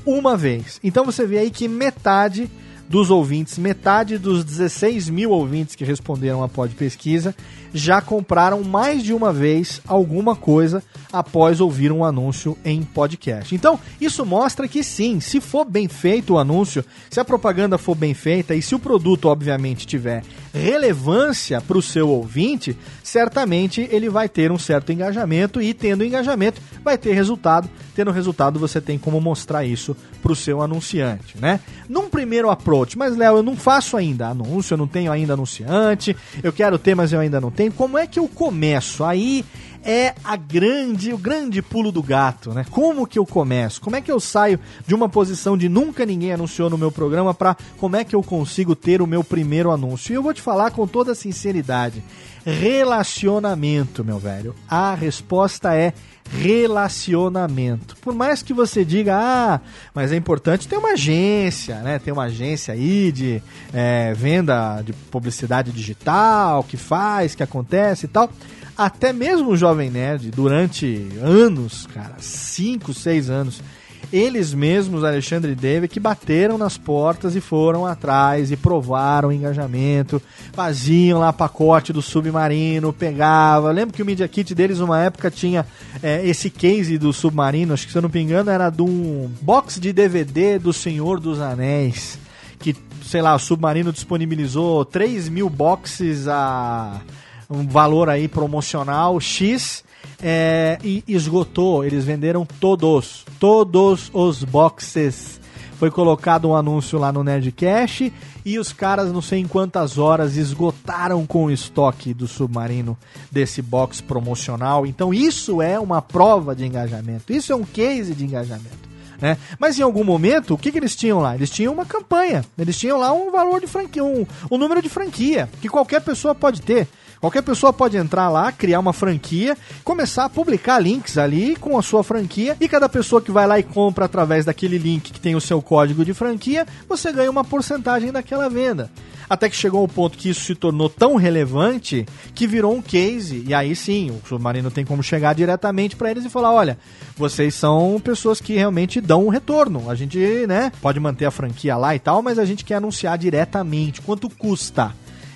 S1: uma vez. Então você vê aí que metade dos ouvintes, metade dos 16 mil ouvintes que responderam à pod pesquisa já compraram mais de uma vez alguma coisa após ouvir um anúncio em podcast. Então, isso mostra que sim, se for bem feito o anúncio, se a propaganda for bem feita e se o produto, obviamente, tiver relevância para o seu ouvinte, certamente ele vai ter um certo engajamento e, tendo engajamento, vai ter resultado. Tendo resultado, você tem como mostrar isso para o seu anunciante, né? Num primeiro approach, mas Léo, eu não faço ainda anúncio, eu não tenho ainda anunciante, eu quero ter, mas eu ainda não tenho. Como é que eu começo? Aí é a grande, o grande pulo do gato, né? Como que eu começo? Como é que eu saio de uma posição de nunca ninguém anunciou no meu programa para como é que eu consigo ter o meu primeiro anúncio? E eu vou te falar com toda sinceridade. Relacionamento, meu velho. A resposta é relacionamento. Por mais que você diga, ah, mas é importante ter uma agência, né? Ter uma agência aí de é, venda de publicidade digital, que faz, que acontece e tal. Até mesmo o Jovem Nerd, durante anos, cara, 5, 6 anos, eles mesmos, Alexandre e David, que bateram nas portas e foram atrás e provaram o engajamento, faziam lá pacote do submarino, pegava. Lembro que o Media Kit deles, uma época, tinha é, esse case do submarino, acho que se eu não me engano, era de um box de DVD do Senhor dos Anéis. Que, sei lá, o submarino disponibilizou 3 mil boxes a um valor aí promocional X é, e esgotou. Eles venderam todos, todos os boxes. Foi colocado um anúncio lá no Nerdcast e os caras, não sei em quantas horas, esgotaram com o estoque do submarino desse box promocional. Então, isso é uma prova de engajamento. Isso é um case de engajamento. Né? Mas em algum momento, o que, que eles tinham lá? Eles tinham uma campanha. Eles tinham lá um valor de franquia, um, um número de franquia que qualquer pessoa pode ter. Qualquer pessoa pode entrar lá, criar uma franquia, começar a publicar links ali com a sua franquia e cada pessoa que vai lá e compra através daquele link que tem o seu código de franquia, você ganha uma porcentagem daquela venda. Até que chegou ao ponto que isso se tornou tão relevante que virou um case. E aí sim, o Submarino tem como chegar diretamente para eles e falar: olha, vocês são pessoas que realmente dão um retorno. A gente, né, pode manter a franquia lá e tal, mas a gente quer anunciar diretamente. Quanto custa?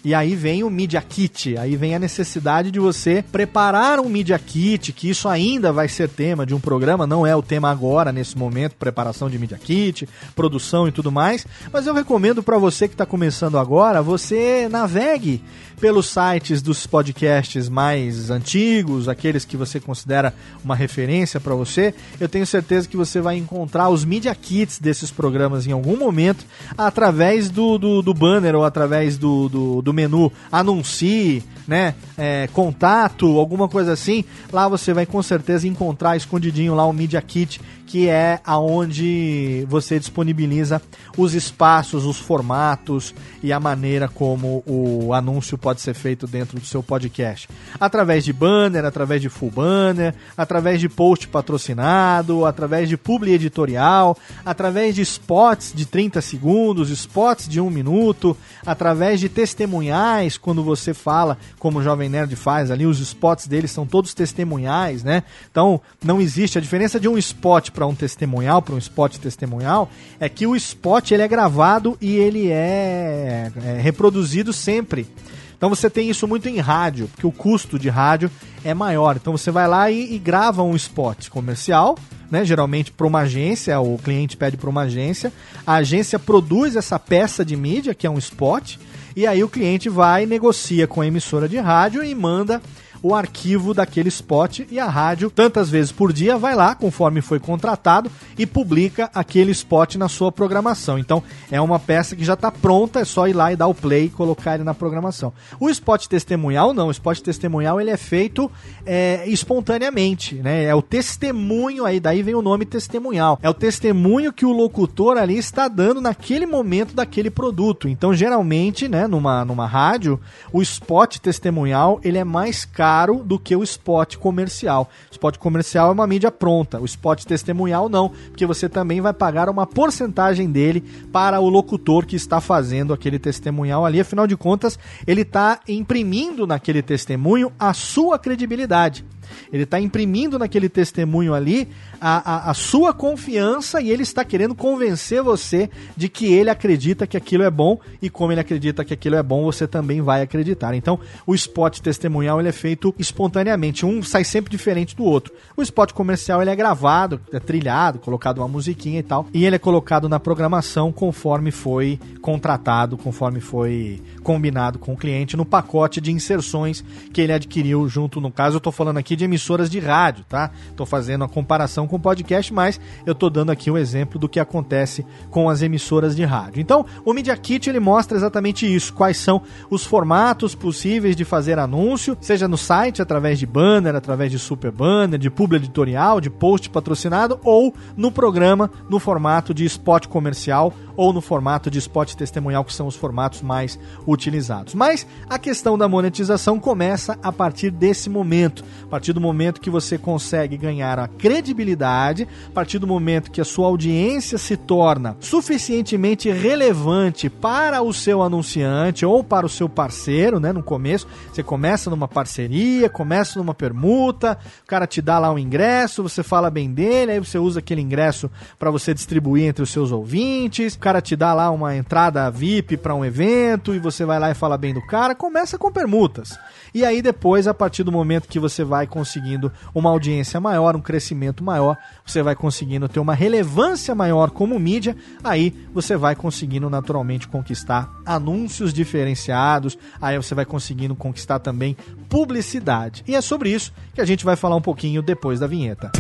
S1: E aí vem o Media Kit, aí vem a necessidade de você preparar um Media Kit, que isso ainda vai ser tema de um programa, não é o tema agora, nesse momento, preparação de Media Kit, produção e tudo mais, mas eu recomendo para você que está começando agora, você navegue pelos sites dos podcasts mais antigos, aqueles que você considera uma referência para você. Eu tenho certeza que você vai encontrar os Media Kits desses programas em algum momento através do, do, do banner ou através do, do, do menu Anuncie, né? É, contato, alguma coisa assim. Lá você vai com certeza encontrar escondidinho lá o Media Kit que é aonde você disponibiliza os espaços, os formatos e a maneira como o anúncio pode ser feito dentro do seu podcast. Através de banner, através de full banner, através de post patrocinado, através de publi editorial, através de spots de 30 segundos, spots de um minuto, através de testemunhais, quando você fala, como o Jovem Nerd faz ali, os spots deles são todos testemunhais, né? Então, não existe a diferença de um spot para um testemunhal, para um spot testemunhal, é que o spot ele é gravado e ele é, é reproduzido sempre. Então você tem isso muito em rádio, porque o custo de rádio é maior. Então você vai lá e, e grava um spot comercial, né? Geralmente para uma agência, o cliente pede para uma agência, a agência produz essa peça de mídia, que é um spot, e aí o cliente vai, negocia com a emissora de rádio e manda o arquivo daquele spot e a rádio, tantas vezes por dia, vai lá, conforme foi contratado, e publica aquele spot na sua programação. Então é uma peça que já está pronta, é só ir lá e dar o play e colocar ele na programação. O spot testemunhal não, o spot testemunhal ele é feito é, espontaneamente, né? É o testemunho aí, daí vem o nome testemunhal. É o testemunho que o locutor ali está dando naquele momento daquele produto. Então geralmente, né, numa, numa rádio, o spot testemunhal ele é mais caro caro do que o spot comercial. O spot comercial é uma mídia pronta, o spot testemunhal não, porque você também vai pagar uma porcentagem dele para o locutor que está fazendo aquele testemunhal ali. Afinal de contas, ele está imprimindo naquele testemunho a sua credibilidade. Ele está imprimindo naquele testemunho ali a, a, a, sua confiança e ele está querendo convencer você de que ele acredita que aquilo é bom e como ele acredita que aquilo é bom, você também vai acreditar. Então, o spot testemunhal ele é feito espontaneamente, um sai sempre diferente do outro. O spot comercial ele é gravado, é trilhado, colocado uma musiquinha e tal, e ele é colocado na programação conforme foi contratado, conforme foi combinado com o cliente no pacote de inserções que ele adquiriu junto, no caso eu estou falando aqui de emissoras de rádio, tá? Estou fazendo a comparação com o podcast, mas eu estou dando aqui o exemplo do que acontece com as emissoras de rádio. Então, o Media Kit ele mostra exatamente isso, quais são os formatos possíveis de fazer anúncio, seja no site através de banner, através de super banner, de publi editorial, de post patrocinado ou no programa no formato de spot comercial ou no formato de spot testemunhal, que são os formatos mais utilizados. Mas a questão da monetização começa a partir desse momento, a partir do momento que você consegue ganhar a credibilidade, a partir do momento que a sua audiência se torna suficientemente relevante para o seu anunciante ou para o seu parceiro, né? No começo, você começa numa parceria, começa numa permuta, o cara te dá lá um ingresso, você fala bem dele, aí você usa aquele ingresso para você distribuir entre os seus ouvintes cara te dá lá uma entrada VIP para um evento e você vai lá e fala bem do cara, começa com permutas. E aí depois, a partir do momento que você vai conseguindo uma audiência maior, um crescimento maior, você vai conseguindo ter uma relevância maior como mídia, aí você vai conseguindo naturalmente conquistar anúncios diferenciados, aí você vai conseguindo conquistar também publicidade. E é sobre isso que a gente vai falar um pouquinho depois da vinheta.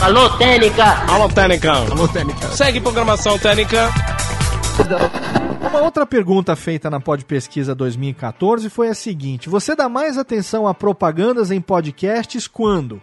S3: Alô, Técnica! Alô, Técnica! Alô, Técnica! Segue programação Técnica!
S1: Uma outra pergunta feita na Pod Pesquisa 2014 foi a seguinte: você dá mais atenção a propagandas em podcasts quando?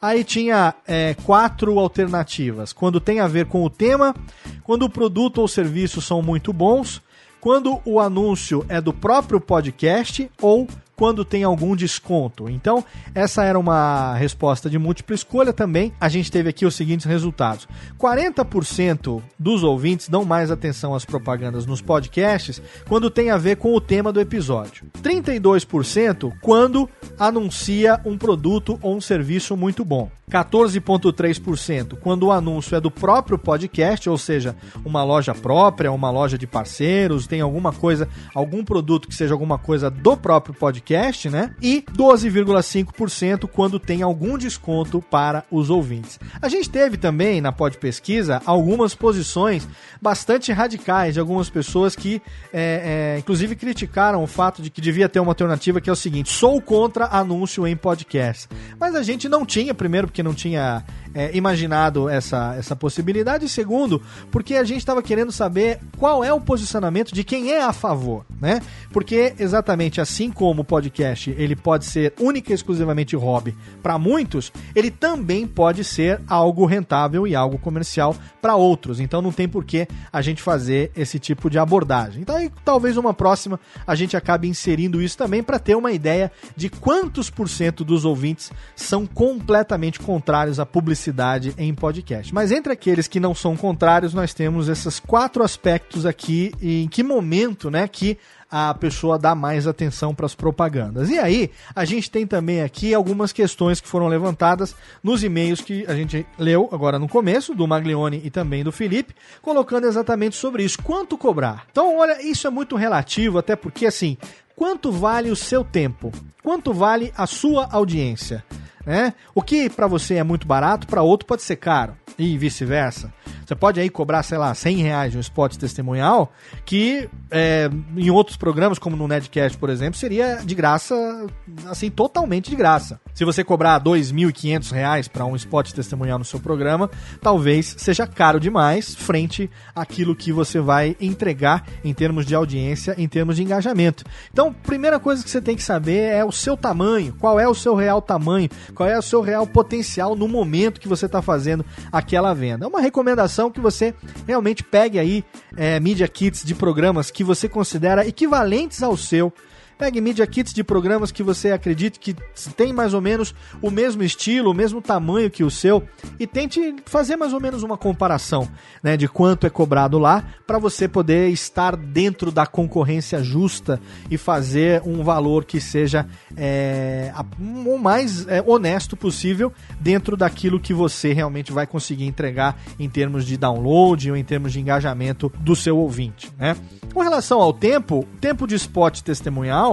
S1: Aí tinha é, quatro alternativas. Quando tem a ver com o tema, quando o produto ou serviço são muito bons, quando o anúncio é do próprio podcast ou quando tem algum desconto. Então, essa era uma resposta de múltipla escolha também. A gente teve aqui os seguintes resultados: 40% dos ouvintes dão mais atenção às propagandas nos podcasts quando tem a ver com o tema do episódio. 32% quando anuncia um produto ou um serviço muito bom. 14,3% quando o anúncio é do próprio podcast, ou seja, uma loja própria, uma loja de parceiros, tem alguma coisa, algum produto que seja alguma coisa do próprio podcast, né? E 12,5% quando tem algum desconto para os ouvintes. A gente teve também na Pod Pesquisa algumas posições bastante radicais de algumas pessoas que, é, é, inclusive, criticaram o fato de que devia ter uma alternativa que é o seguinte: sou contra anúncio em podcast. Mas a gente não tinha, primeiro, porque não tinha é, imaginado essa, essa possibilidade, e segundo, porque a gente estava querendo saber qual é o posicionamento de quem é a favor, né? Porque exatamente assim como o podcast ele pode ser única e exclusivamente hobby para muitos, ele também pode ser algo rentável e algo comercial para outros. Então não tem por que a gente fazer esse tipo de abordagem. Então aí, talvez uma próxima a gente acabe inserindo isso também para ter uma ideia de quantos por cento dos ouvintes são completamente contrários à publicidade em podcast. Mas entre aqueles que não são contrários, nós temos esses quatro aspectos aqui e em que momento, né, que a pessoa dá mais atenção para as propagandas. E aí, a gente tem também aqui algumas questões que foram levantadas nos e-mails que a gente leu agora no começo, do Maglione e também do Felipe, colocando exatamente sobre isso. Quanto cobrar? Então, olha, isso é muito relativo, até porque assim, quanto vale o seu tempo? Quanto vale a sua audiência? Né? O que para você é muito barato, para outro pode ser caro e vice-versa. Você pode aí cobrar, sei lá, 100 reais de um spot testemunhal, que é, em outros programas, como no Nedcast, por exemplo, seria de graça, assim, totalmente de graça. Se você cobrar 2.500 reais para um spot testemunhal no seu programa, talvez seja caro demais frente àquilo que você vai entregar em termos de audiência, em termos de engajamento. Então, primeira coisa que você tem que saber é o seu tamanho, qual é o seu real tamanho, qual é o seu real potencial no momento que você está fazendo aquela venda. É uma recomendação que você realmente pegue aí é, Media Kits de programas que você considera equivalentes ao seu Pegue Media Kits de programas que você acredite que tem mais ou menos o mesmo estilo, o mesmo tamanho que o seu e tente fazer mais ou menos uma comparação né, de quanto é cobrado lá para você poder estar dentro da concorrência justa e fazer um valor que seja é, o mais é, honesto possível dentro daquilo que você realmente vai conseguir entregar em termos de download ou em termos de engajamento do seu ouvinte. Né? Com relação ao tempo, tempo de spot testemunhal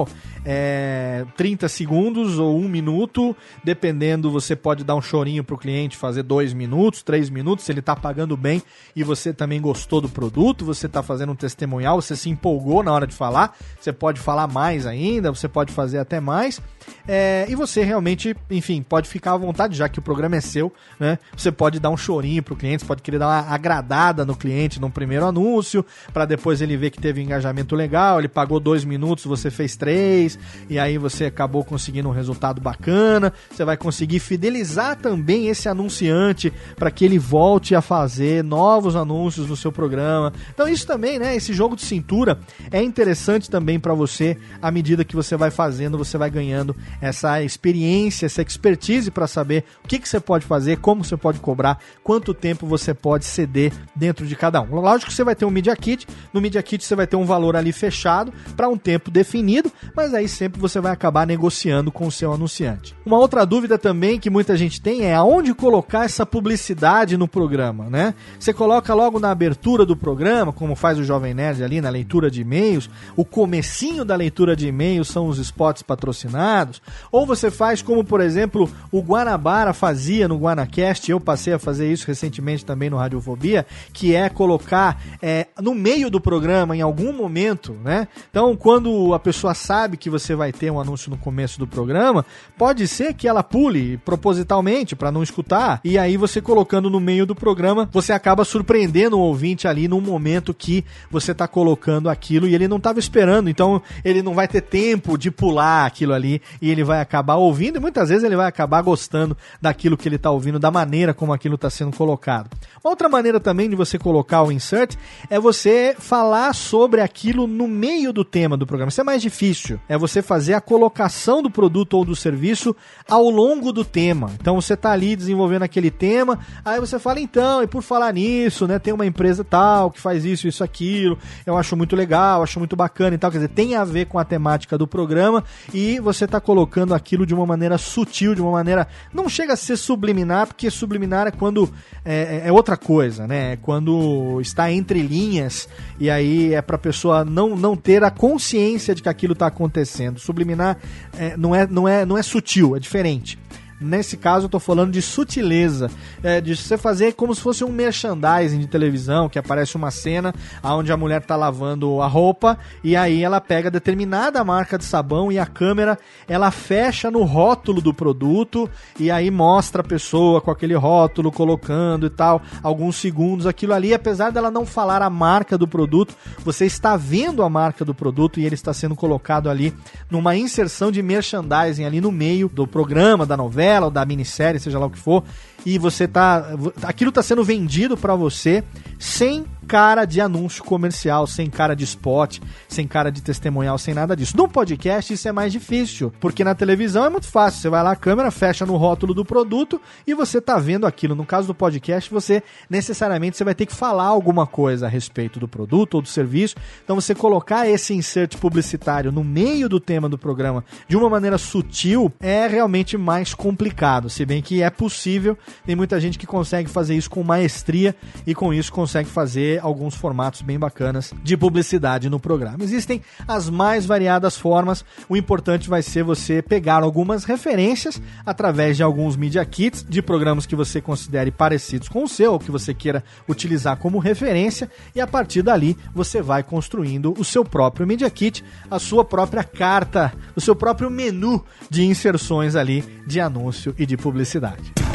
S1: é, 30 segundos ou um minuto, dependendo, você pode dar um chorinho pro cliente, fazer dois minutos, três minutos, se ele tá pagando bem e você também gostou do produto, você tá fazendo um testemunhal, você se empolgou na hora de falar, você pode falar mais ainda, você pode fazer até mais. É, e você realmente, enfim, pode ficar à vontade, já que o programa é seu, né? Você pode dar um chorinho pro cliente, você pode querer dar uma agradada no cliente no primeiro anúncio, para depois ele ver que teve um engajamento legal, ele pagou dois minutos, você fez três e aí você acabou conseguindo um resultado bacana. Você vai conseguir fidelizar também esse anunciante para que ele volte a fazer novos anúncios no seu programa. Então isso também, né, esse jogo de cintura é interessante também para você à medida que você vai fazendo, você vai ganhando essa experiência, essa expertise para saber o que, que você pode fazer, como você pode cobrar, quanto tempo você pode ceder dentro de cada um. Lógico que você vai ter um Media Kit, no Media Kit você vai ter um valor ali fechado para um tempo definido, mas aí sempre você vai acabar negociando com o seu anunciante. Uma outra dúvida também que muita gente tem é aonde colocar essa publicidade no programa, né? Você coloca logo na abertura do programa, como faz o Jovem Nerd ali na leitura de e-mails, o comecinho da leitura de e-mails são os spots patrocinados, ou você faz como, por exemplo, o Guanabara fazia no Guanacast, eu passei a fazer isso recentemente também no Radiofobia, que é colocar é, no meio do programa, em algum momento, né? Então, quando a pessoa sabe que você vai ter um anúncio no começo do programa, pode ser que ela pule propositalmente para não escutar, e aí você colocando no meio do programa, você acaba surpreendendo o ouvinte ali num momento que você está colocando aquilo e ele não estava esperando, então ele não vai ter tempo de pular aquilo ali e ele vai acabar ouvindo e muitas vezes ele vai acabar gostando daquilo que ele está ouvindo, da maneira como aquilo está sendo colocado. Uma outra maneira também de você colocar o insert é você falar sobre aquilo no meio do tema do programa. Isso é mais difícil é você fazer a colocação do produto ou do serviço ao longo do tema. Então você está ali desenvolvendo aquele tema, aí você fala, então, e por falar nisso, né, tem uma empresa tal que faz isso, isso, aquilo, eu acho muito legal, acho muito bacana e tal. Quer dizer, tem a ver com a temática do programa e você está colocando aquilo de uma maneira sutil, de uma maneira. Não chega a ser subliminar, porque subliminar é quando é, é, é outra coisa, né? É quando está entre linhas e aí é para a pessoa não, não ter a consciência de que aquilo está acontecendo. Subliminar é, não, é, não, é, não é sutil, é diferente. Nesse caso, eu tô falando de sutileza, é, de você fazer como se fosse um merchandising de televisão, que aparece uma cena onde a mulher tá lavando a roupa e aí ela pega determinada marca de sabão e a câmera ela fecha no rótulo do produto e aí mostra a pessoa com aquele rótulo colocando e tal, alguns segundos. Aquilo ali, apesar dela não falar a marca do produto, você está vendo a marca do produto e ele está sendo colocado ali numa inserção de merchandising ali no meio do programa, da novela novela ou da minissérie, seja lá o que for, e você tá. Aquilo tá sendo vendido para você sem cara de anúncio comercial, sem cara de spot, sem cara de testemunhal, sem nada disso. No podcast isso é mais difícil, porque na televisão é muito fácil. Você vai lá, a câmera fecha no rótulo do produto e você tá vendo aquilo. No caso do podcast, você necessariamente você vai ter que falar alguma coisa a respeito do produto ou do serviço. Então você colocar esse insert publicitário no meio do tema do programa de uma maneira sutil é realmente mais complicado, se bem que é possível. Tem muita gente que consegue fazer isso com maestria e com isso consegue fazer alguns formatos bem bacanas de publicidade no programa. Existem as mais variadas formas, o importante vai ser você pegar algumas referências através de alguns media kits de programas que você considere parecidos com o seu, ou que você queira utilizar como referência, e a partir dali você vai construindo o seu próprio media kit, a sua própria carta, o seu próprio menu de inserções ali de anúncio e de publicidade.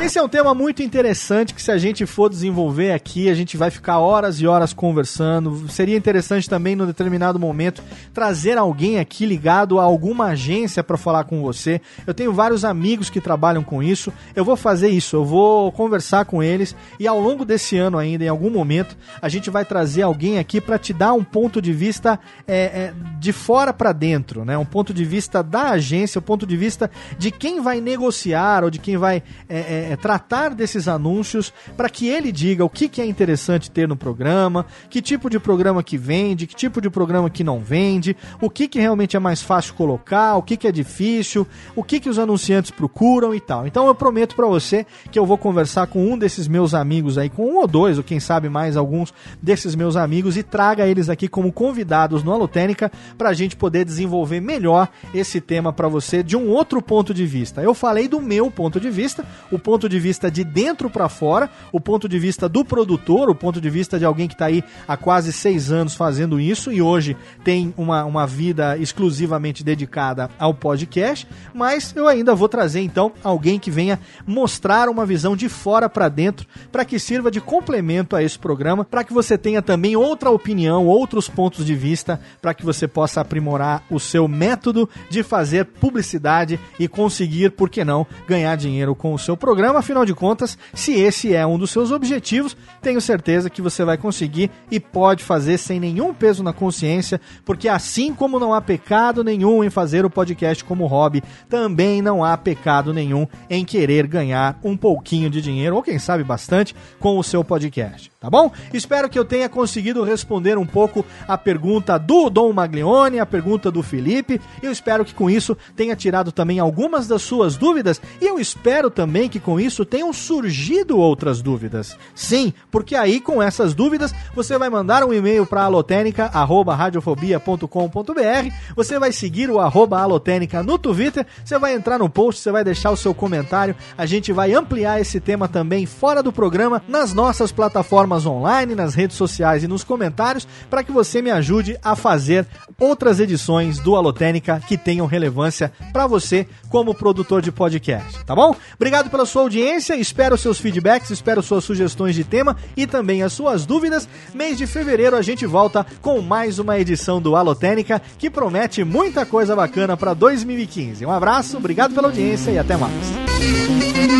S1: Esse é um tema muito interessante que se a gente for desenvolver aqui, a gente vai ficar horas e horas conversando. Seria interessante também, no determinado momento, trazer alguém aqui ligado a alguma agência para falar com você. Eu tenho vários amigos que trabalham com isso. Eu vou fazer isso, eu vou conversar com eles e ao longo desse ano ainda, em algum momento, a gente vai trazer alguém aqui para te dar um ponto de vista é, é, de fora para dentro, né? Um ponto de vista da agência, o um ponto de vista de quem vai negociar ou de quem vai é, é é, tratar desses anúncios para que ele diga o que, que é interessante ter no programa, que tipo de programa que vende, que tipo de programa que não vende, o que, que realmente é mais fácil colocar, o que, que é difícil, o que, que os anunciantes procuram e tal. Então eu prometo para você que eu vou conversar com um desses meus amigos aí, com um ou dois, ou quem sabe mais alguns desses meus amigos, e traga eles aqui como convidados no Alotênica para a gente poder desenvolver melhor esse tema para você de um outro ponto de vista. Eu falei do meu ponto de vista, o ponto ponto de vista de dentro para fora, o ponto de vista do produtor, o ponto de vista de alguém que está aí há quase seis anos fazendo isso e hoje tem uma, uma vida exclusivamente dedicada ao podcast. Mas eu ainda vou trazer então alguém que venha mostrar uma visão de fora para dentro para que sirva de complemento a esse programa, para que você tenha também outra opinião, outros pontos de vista, para que você possa aprimorar o seu método de fazer publicidade e conseguir, por que não, ganhar dinheiro com o seu programa afinal de contas, se esse é um dos seus objetivos, tenho certeza que você vai conseguir e pode fazer sem nenhum peso na consciência, porque assim como não há pecado nenhum em fazer o podcast como hobby, também não há pecado nenhum em querer ganhar um pouquinho de dinheiro, ou quem sabe bastante, com o seu podcast tá bom? Espero que eu tenha conseguido responder um pouco a pergunta do Dom Maglione, a pergunta do Felipe. Eu espero que com isso tenha tirado também algumas das suas dúvidas e eu espero também que com isso tenham surgido outras dúvidas. Sim, porque aí com essas dúvidas você vai mandar um e-mail para alotênica@radiofobia.com.br, você vai seguir o arroba alotênica no Twitter, você vai entrar no post, você vai deixar o seu comentário, a gente vai ampliar esse tema também fora do programa nas nossas plataformas online, nas redes sociais e nos comentários para que você me ajude a fazer outras edições do Alotênica que tenham relevância para você como produtor de podcast, tá bom? Obrigado pela sua audiência, espero seus feedbacks, espero suas sugestões de tema e também as suas dúvidas. Mês de fevereiro a gente volta com mais uma edição do Alotênica que promete muita coisa bacana para 2015. Um abraço, obrigado pela audiência e até mais.